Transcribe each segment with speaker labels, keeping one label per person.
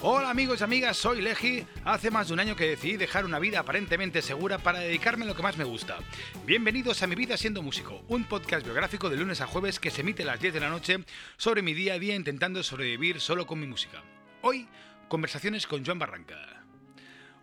Speaker 1: Hola amigos y amigas, soy Leji. Hace más de un año que decidí dejar una vida aparentemente segura para dedicarme a lo que más me gusta. Bienvenidos a Mi Vida Siendo Músico, un podcast biográfico de lunes a jueves que se emite a las 10 de la noche sobre mi día a día intentando sobrevivir solo con mi música. Hoy, conversaciones con Joan Barranca.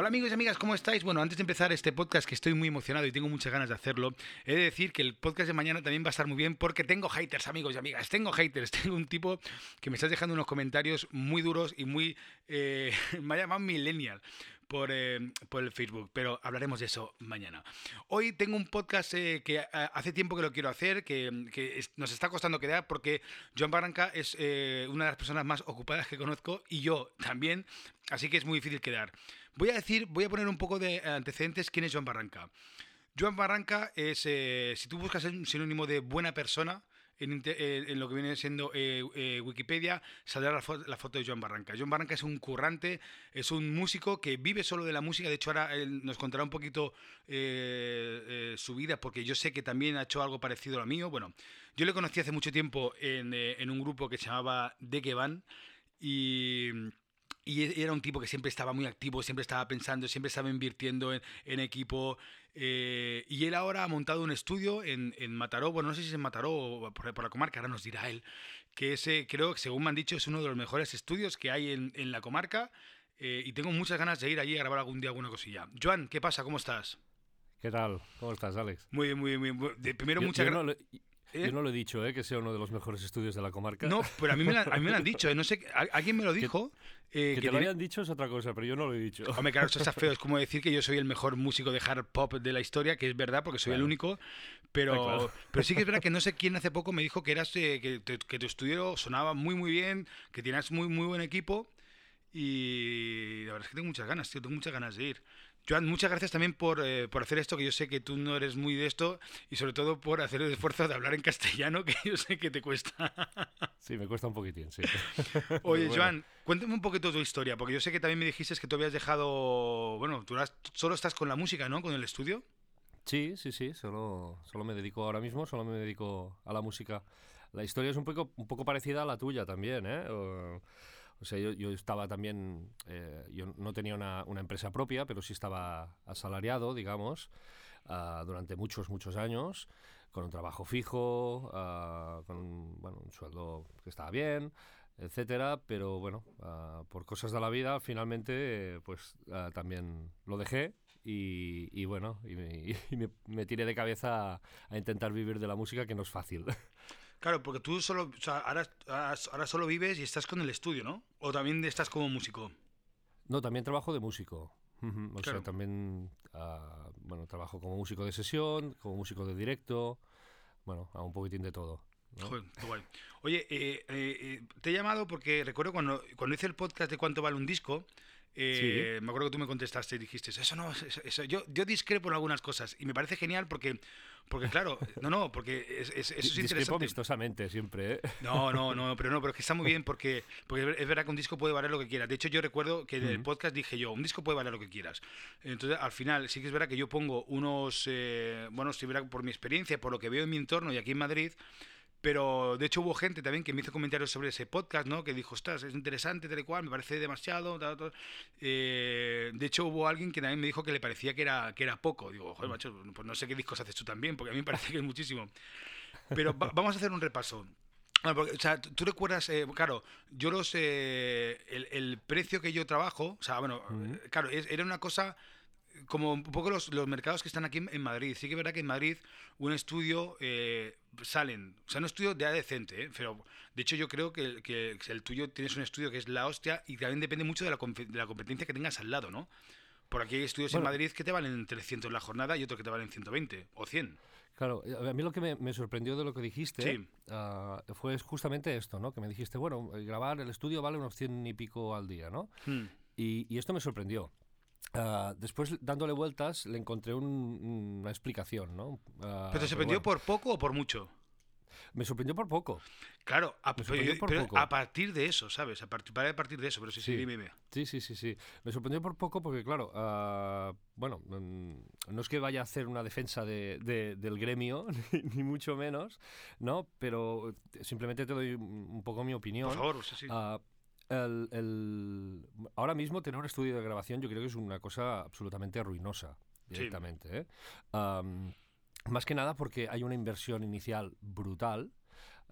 Speaker 1: Hola amigos y amigas, ¿cómo estáis? Bueno, antes de empezar este podcast, que estoy muy emocionado y tengo muchas ganas de hacerlo, he de decir que el podcast de mañana también va a estar muy bien porque tengo haters, amigos y amigas, tengo haters, tengo un tipo que me está dejando unos comentarios muy duros y muy... Eh, me ha llamado millennial. Por, eh, por, el Facebook, pero hablaremos de eso mañana. Hoy tengo un podcast eh, que hace tiempo que lo quiero hacer, que, que nos está costando quedar porque Joan Barranca es una de las personas más ocupadas que conozco y yo también, así que es muy difícil quedar. Voy a decir, voy a poner un poco de antecedentes quién es Joan Barranca. Joan Barranca es, eh, si tú buscas un sinónimo de buena persona, en, en, lo que viene siendo eh, eh, Wikipedia saldrá la, fo la, foto de Joan Barranca. Joan Barranca es un currante, es un músico que vive solo de la música. De hecho, ahora nos contará un poquito eh, su vida, porque yo sé que también ha hecho algo parecido a lo mío. Bueno, yo le conocí hace mucho tiempo en, en un grupo que se llamaba De Que Van y y era un tipo que siempre estaba muy activo, siempre estaba pensando, siempre estaba invirtiendo en, en equipo. Eh, y él ahora ha montado un estudio en, en, Mataró, bueno, no sé si es en Mataró o por, por la comarca, ahora nos dirá él, que ese, creo que según me han dicho es uno de los mejores estudios que hay en, en la comarca. Eh, y tengo muchas ganas de ir allí a grabar algún día alguna cosilla. Joan, ¿qué pasa? ¿Cómo estás?
Speaker 2: ¿Qué tal? ¿Cómo estás, Alex?
Speaker 1: Muy bien, muy bien. Muy bien. Primero, muchas gracias.
Speaker 2: ¿Eh? Yo no lo he dicho, ¿eh? que sea uno de los mejores estudios de la comarca.
Speaker 1: No, pero a mí me, la, a mí me lo han dicho. ¿eh? No sé, alguien me lo dijo.
Speaker 2: Eh, que, que te lo hayan dicho es otra cosa, pero yo no lo he dicho.
Speaker 1: Hombre, claro, eso está feo. Es como decir que yo soy el mejor músico de hard pop de la historia, que es verdad, porque soy claro. el único. Pero, ah, claro. pero sí que es verdad que no sé quién hace poco me dijo que eras eh, que, que tu estudio sonaba muy, muy bien, que tenías muy, muy buen equipo. Y la verdad es que tengo muchas ganas, tío, tengo muchas ganas de ir. Joan, muchas gracias también por, eh, por, hacer esto, que yo sé que tú no eres muy de esto, y sobre todo por hacer el esfuerzo de hablar en castellano, que yo sé que te cuesta.
Speaker 2: Sí, me cuesta un poquitín, sí.
Speaker 1: Oye, bueno. Joan, cuéntame un poquito tu historia, porque yo sé que también me dijiste que tú habías dejado, bueno, tú solo estás con la música, ¿no? Con el estudio.
Speaker 2: Sí, sí, sí, solo, solo me dedico ahora mismo, solo me dedico a la música. La historia es un poco, un poco parecida a la tuya también, ¿eh? O... O sea, yo, yo estaba también, eh, yo no tenía una, una, empresa propia, pero sí estaba asalariado, digamos, uh, durante muchos, muchos años, con un trabajo fijo, uh, con un, bueno, un sueldo que estaba bien, etcétera, pero bueno, uh, por cosas de la vida, finalmente, eh, pues también lo dejé y, y bueno, y me, y me, me, tiré de cabeza a, a intentar vivir de la música, que no es fácil.
Speaker 1: Claro, porque tú solo, o sea, ahora, ahora solo vives y estás con el estudio, ¿no? ¿O también estás como músico?
Speaker 2: No, también trabajo de músico. O claro. sea, también, uh, bueno, trabajo como músico de sesión, como músico de directo, bueno, a un poquitín de todo. ¿no?
Speaker 1: Joder, qué guay. Oye, eh, eh, te he llamado porque recuerdo cuando, cuando hice el podcast de cuánto vale un disco, eh, sí. me acuerdo que tú me contestaste y dijiste, eso no, eso, eso. Yo, yo discrepo en algunas cosas y me parece genial porque, porque claro, no, no, porque es, es, eso es
Speaker 2: Discrepo
Speaker 1: interesante.
Speaker 2: amistosamente siempre, ¿eh?
Speaker 1: No, no, no, pero no, pero es que está muy bien porque, porque es verdad que un disco puede valer lo que quieras. De hecho, yo recuerdo que en el podcast dije yo, un disco puede valer lo que quieras. Entonces, al final, sí que es verdad que yo pongo unos, eh, bueno, si verá por mi experiencia, por lo que veo en mi entorno y aquí en Madrid, pero de hecho hubo gente también que me hizo comentarios sobre ese podcast, ¿no? Que dijo, ostras, es interesante, tal y cual, me parece demasiado. Tal, tal. Eh, de hecho hubo alguien que también me dijo que le parecía que era, que era poco. Digo, joder, macho, pues no sé qué discos haces tú también, porque a mí me parece que es muchísimo. Pero va, vamos a hacer un repaso. Porque, o sea, tú recuerdas, eh, claro, yo los. Eh, el, el, precio que yo trabajo, o sea, bueno, uh -huh. claro, es, era una cosa como un poco los, los, mercados que están aquí en Madrid. Sí que es verdad que en Madrid un estudio eh, salen, o sea, un estudio de decente, ¿eh? pero de hecho yo creo que, que, el tuyo tienes un estudio que es la hostia y también depende mucho de la, de la competencia que tengas al lado, ¿no? Por aquí hay estudios bueno, en Madrid que te valen 300 la jornada y otros que te valen 120 o 100.
Speaker 2: Claro, a mí lo que me, me sorprendió de lo que dijiste
Speaker 1: sí.
Speaker 2: uh, fue justamente esto, ¿no? Que me dijiste, bueno, grabar el estudio vale unos 100 y pico al día, ¿no? Hmm. Y, y esto me sorprendió. Uh, después, dándole vueltas, le encontré un, una explicación, ¿no? Uh,
Speaker 1: ¿Pero te sorprendió bueno. por poco o por mucho?
Speaker 2: Me sorprendió por poco.
Speaker 1: Claro, a, pero, por pero poco. a partir de eso, ¿sabes? A partir, a partir de eso, pero sí, sí, sí, dime, dime.
Speaker 2: Sí, sí, sí, sí. Me sorprendió por poco porque, claro, uh, bueno, no es que vaya a hacer una defensa de, de, del gremio, ni, ni, mucho menos, ¿no? Pero simplemente te doy un poco mi opinión.
Speaker 1: Por favor, sí, sí.
Speaker 2: El, ahora mismo tener un estudio de grabación yo creo que es una cosa absolutamente ruinosa directamente. ¿eh? más que nada porque hay una inversión inicial brutal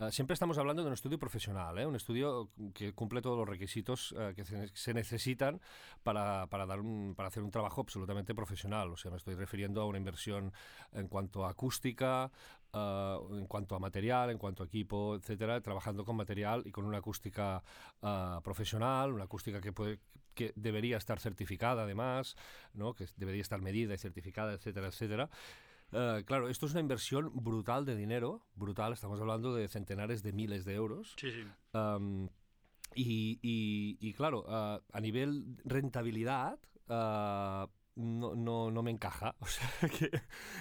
Speaker 2: Ah, siempre estamos hablando de un estudio profesional, ¿eh? un estudio que cumple todos los requisitos eh, que se, necesitan para, para, dar un, para hacer un trabajo absolutamente profesional. O sea, me estoy refiriendo a una inversión en cuanto a acústica, ah, en cuanto a material, en cuanto a equipo, etcétera, trabajando con material y con una acústica ah, profesional, una acústica que puede que debería estar certificada además, ¿no? que debería estar medida y certificada, etcétera, etcétera. Eh, claro, esto es una inversión brutal de dinero, brutal, estamos hablando de centenares de miles de euros.
Speaker 1: Sí, sí.
Speaker 2: y, claro, uh, a nivel rentabilidad, uh, no, no, no, me encaja. O sea, que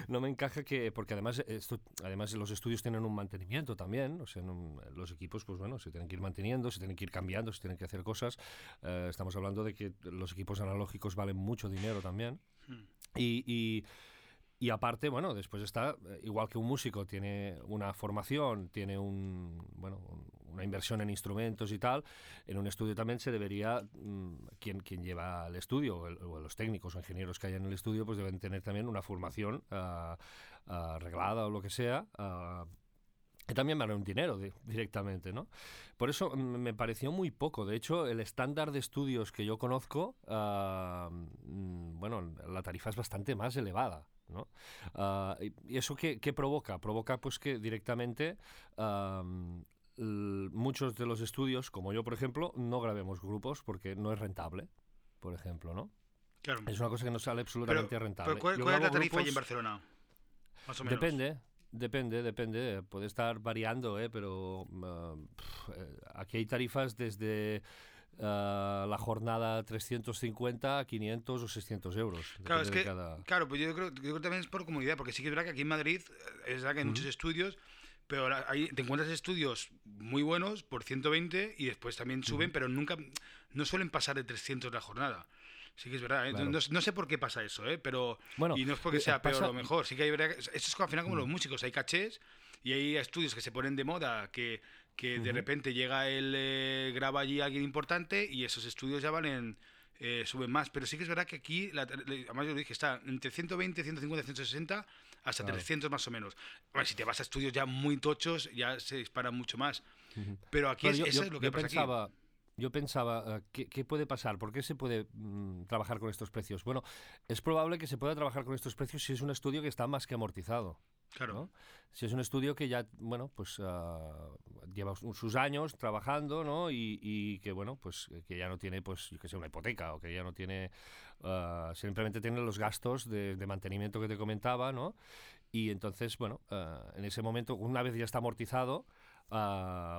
Speaker 2: no me encaja que. Porque además, esto, además los estudios tienen un mantenimiento también. O sea, los equipos, pues bueno, se tienen que ir manteniendo, se tienen que ir cambiando, se tienen que hacer cosas. Uh, estamos hablando de que los equipos analógicos valen mucho dinero también. Hmm. y, y y aparte, bueno, después está, eh, igual que un músico tiene una formación, tiene un, bueno, una inversión en instrumentos y tal, en un estudio también se debería, mm, quien, quien lleva el estudio, o, los técnicos o ingenieros que hay en el estudio, pues deben tener también una formación uh, arreglada o lo que sea. Uh, que también vale un dinero directamente, ¿no? Por eso mm, me pareció muy poco. De hecho, el estándar de estudios que yo conozco, mm, bueno, la tarifa es bastante más elevada. ¿No? Ah, ¿Y eso qué, provoca? Provoca pues que directamente muchos de los estudios, como yo por ejemplo, no grabemos grupos porque no es rentable, por ejemplo, ¿no?
Speaker 1: Claro.
Speaker 2: Es una cosa que no sale absolutamente rentable.
Speaker 1: Pero ¿cuál, es la tarifa en Barcelona? Más o menos.
Speaker 2: Depende, Depende, depende. Puede estar variando, ¿eh? pero ah, eh, aquí hay tarifas desde uh, la jornada 350, 500 o 600 euros.
Speaker 1: Claro, es que, claro pues yo creo, yo creo, que también es por comunidad, porque sí que es verdad que aquí en Madrid eh, es verdad que hay muchos estudios, pero ahí te encuentras estudios muy buenos por 120 y después también suben, pero nunca, no suelen pasar de 300 la jornada. Sí que es verdad. ¿eh? No, sé por qué pasa eso, ¿eh? pero bueno, y no es porque eh, sea peor o mejor. Sí que hay verdad. Esto es al final como los músicos. Hay cachés y hay estudios que se ponen de moda que que de repente llega el eh, graba allí alguien importante y esos estudios ya valen eh, suben más pero sí que es verdad que aquí la, además yo lo dije está entre 120 150 160 hasta 300 más o menos bueno, si te vas a estudios ya muy tochos ya se disparan mucho más pero aquí es, eso es lo que pasa
Speaker 2: pensaba, Yo pensaba, eh, ¿qué, puede pasar? ¿Por qué se puede mm, trabajar con estos precios? Bueno, es probable que se pueda trabajar con estos precios si es un estudio que está más que amortizado.
Speaker 1: Claro.
Speaker 2: Si es un estudio que ya, bueno, pues uh, lleva sus años trabajando, ¿no? Y, y, que, bueno, pues que ya no tiene, pues, que sea una hipoteca o que ya no tiene, uh, simplemente tiene los gastos de, de, mantenimiento que te comentaba, ¿no? Y entonces, bueno, uh, en ese momento, una vez ya está amortizado,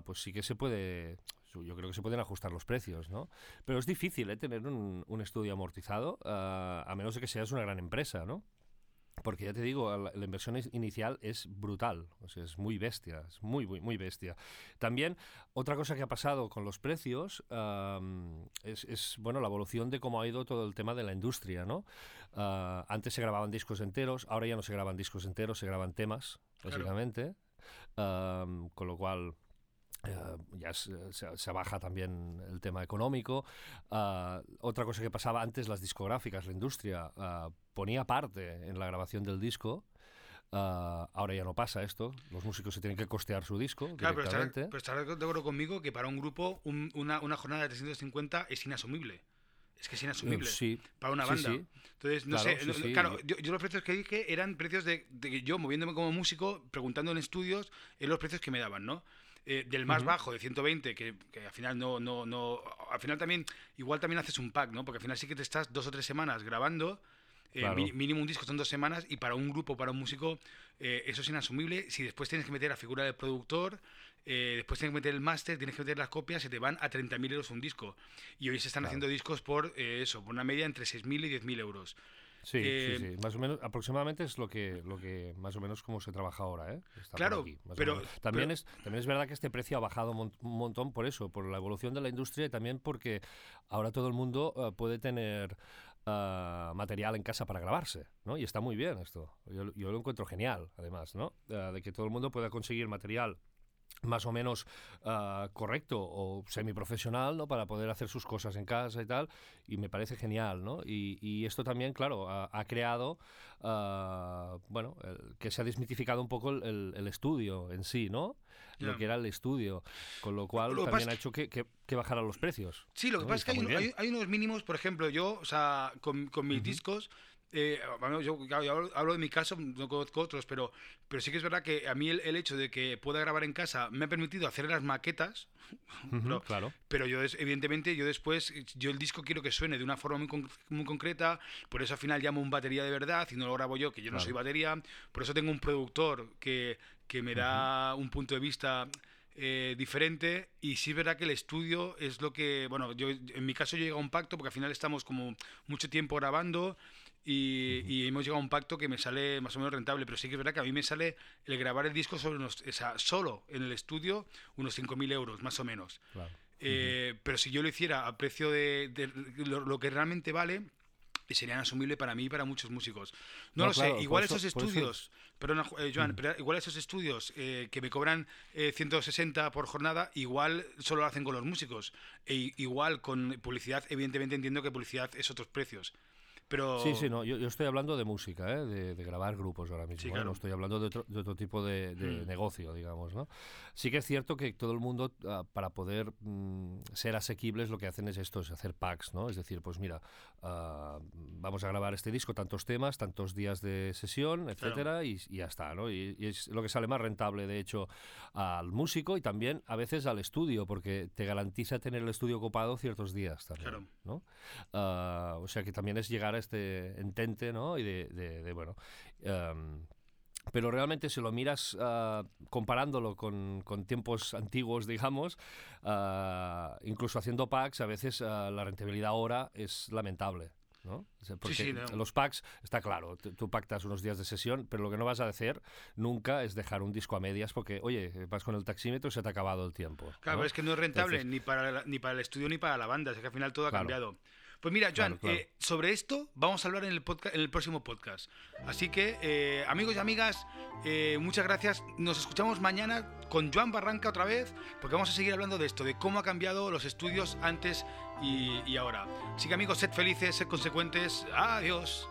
Speaker 2: pues sí que se puede, yo creo que se pueden ajustar los precios, ¿no? Pero es difícil ¿eh? tener un, un estudio amortizado, a menos de que seas una gran empresa, ¿no? Porque ya te digo, la, inversión inicial es brutal, o sea, es muy bestia, es muy, muy, muy bestia. También, otra cosa que ha pasado con los precios es, bueno, la evolución de cómo ha ido todo el tema de la industria, ¿no? Ah, antes se grababan discos enteros, ahora ya no se graban discos enteros, se graban temas, básicamente. con lo cual, eh, ya se, baja también el tema económico. Ah, otra cosa que pasaba antes, las discográficas, la industria ah, ponía parte en la grabación del disco. Ah, ahora ya no pasa esto, los músicos se tienen que costear su disco directamente.
Speaker 1: Pero estarás de acuerdo conmigo que para un grupo una, una, jornada de 350 es inasumible. Es que es inasumible
Speaker 2: sí,
Speaker 1: para una banda. Entonces, no sé, claro, yo, los precios que dije eran precios de, de, yo moviéndome como músico, preguntando en estudios, en los precios que me daban, ¿no? Eh, del más bajo, de 120, que, que, al final no, no, no, al final también, igual también haces un pack, ¿no? Porque al final sí que te estás dos o tres semanas grabando, eh, mínimo un disco son dos semanas, y para un grupo, para un músico, eh, eso es inasumible. Si después tienes que meter la figura del productor, después tienes que meter el máster, tienes que meter las copias, se te van a 30.000 euros un disco. Y hoy se están haciendo discos por eso, por una media entre 6.000 y 10.000 euros.
Speaker 2: Sí, sí, eh, sí, más o menos, aproximadamente es lo que, lo que más o menos como se trabaja ahora, ¿eh?
Speaker 1: claro, pero
Speaker 2: también es también es verdad que este precio ha bajado un montón por eso, por la evolución de la industria y también porque ahora todo el mundo eh, puede tener uh, material en casa para grabarse, ¿no? Y está muy bien esto. Yo, yo lo encuentro genial, además, ¿no? de que todo el mundo pueda conseguir material más o menos ah, correcto o semiprofesional, ¿no? Para poder hacer sus cosas en casa y tal, y me parece genial, ¿no? Y, esto también, claro, ha, creado, ah, bueno, que se ha desmitificado un poco el, estudio en sí, ¿no? Lo que era el estudio, con lo cual también ha hecho que, que, bajaran los precios.
Speaker 1: Sí, lo que pasa es que hay, unos mínimos, por ejemplo, yo, o sea, con, con mis discos eh, yo, hablo, de mi caso, no conozco otros, pero, pero sí que es verdad que a mí el, hecho de que pueda grabar en casa me ha permitido hacer las maquetas. pero,
Speaker 2: claro.
Speaker 1: Pero yo, evidentemente, yo después, yo el disco quiero que suene de una forma muy, muy concreta, por eso al final llamo un batería de verdad y no lo grabo yo, que yo no soy batería. Por eso tengo un productor que, que me da un punto de vista. Eh, diferente y sí es verdad que el estudio es lo que, bueno, yo en mi caso yo llego a un pacto porque al final estamos como mucho tiempo grabando y, hemos llegado a un pacto que me sale más o menos rentable, pero sí que es verdad que a mí me sale el grabar el disco sobre unos, solo en el estudio unos 5.000 euros, más o menos. Eh, pero si yo lo hiciera a precio de, lo, que realmente vale, serían asumible para mí y para muchos músicos. No, lo sé, igual esos estudios, perdona, eh, Joan, pero igual esos estudios eh, que me cobran 160 por jornada, igual solo lo hacen con los músicos. E igual con publicidad, evidentemente entiendo que publicidad es otros precios.
Speaker 2: Sí, sí, no, yo, estoy hablando de música, ¿eh? de, grabar grupos ahora mismo. ¿eh? No estoy hablando de otro, tipo de, mm. negocio, digamos. ¿no? Sí que es cierto que todo el mundo, ah, para poder mm, ser asequibles, lo que hacen es esto, es hacer packs, ¿no? Es decir, pues mira, ah, vamos a grabar este disco, tantos temas, tantos días de sesión, etcétera, y, ya está, ¿no? Y, es lo que sale más rentable, de hecho, al músico y también a veces al estudio, porque te garantiza tener el estudio ocupado ciertos días también, ¿no? Ah, o sea que también es llegar a este entente, ¿no? Y de, bueno... Em, pero realmente si lo miras ah, comparándolo con, con, tiempos antiguos, digamos, uh, incluso haciendo packs, a veces uh, la rentabilidad ahora es lamentable. ¿no? Porque sí, sí, no. los packs, está claro, tú pactas unos días de sesión, pero lo que no vas a hacer nunca es dejar un disco a medias porque, oye, vas con el taxímetro y se te ha acabado el tiempo.
Speaker 1: Claro, es que no es rentable ni, para ni para el estudio ni para la banda, es que al final todo ha cambiado. Pues mira, Joan, eh, sobre esto vamos a hablar en el, próximo podcast. Así que, eh, amigos y amigas, eh, muchas gracias. Nos escuchamos mañana con Joan Barranca otra vez, porque vamos a seguir hablando de esto, de cómo ha cambiado los estudios antes y, y ahora. Así que, amigos, sed felices, sed consecuentes. Adiós.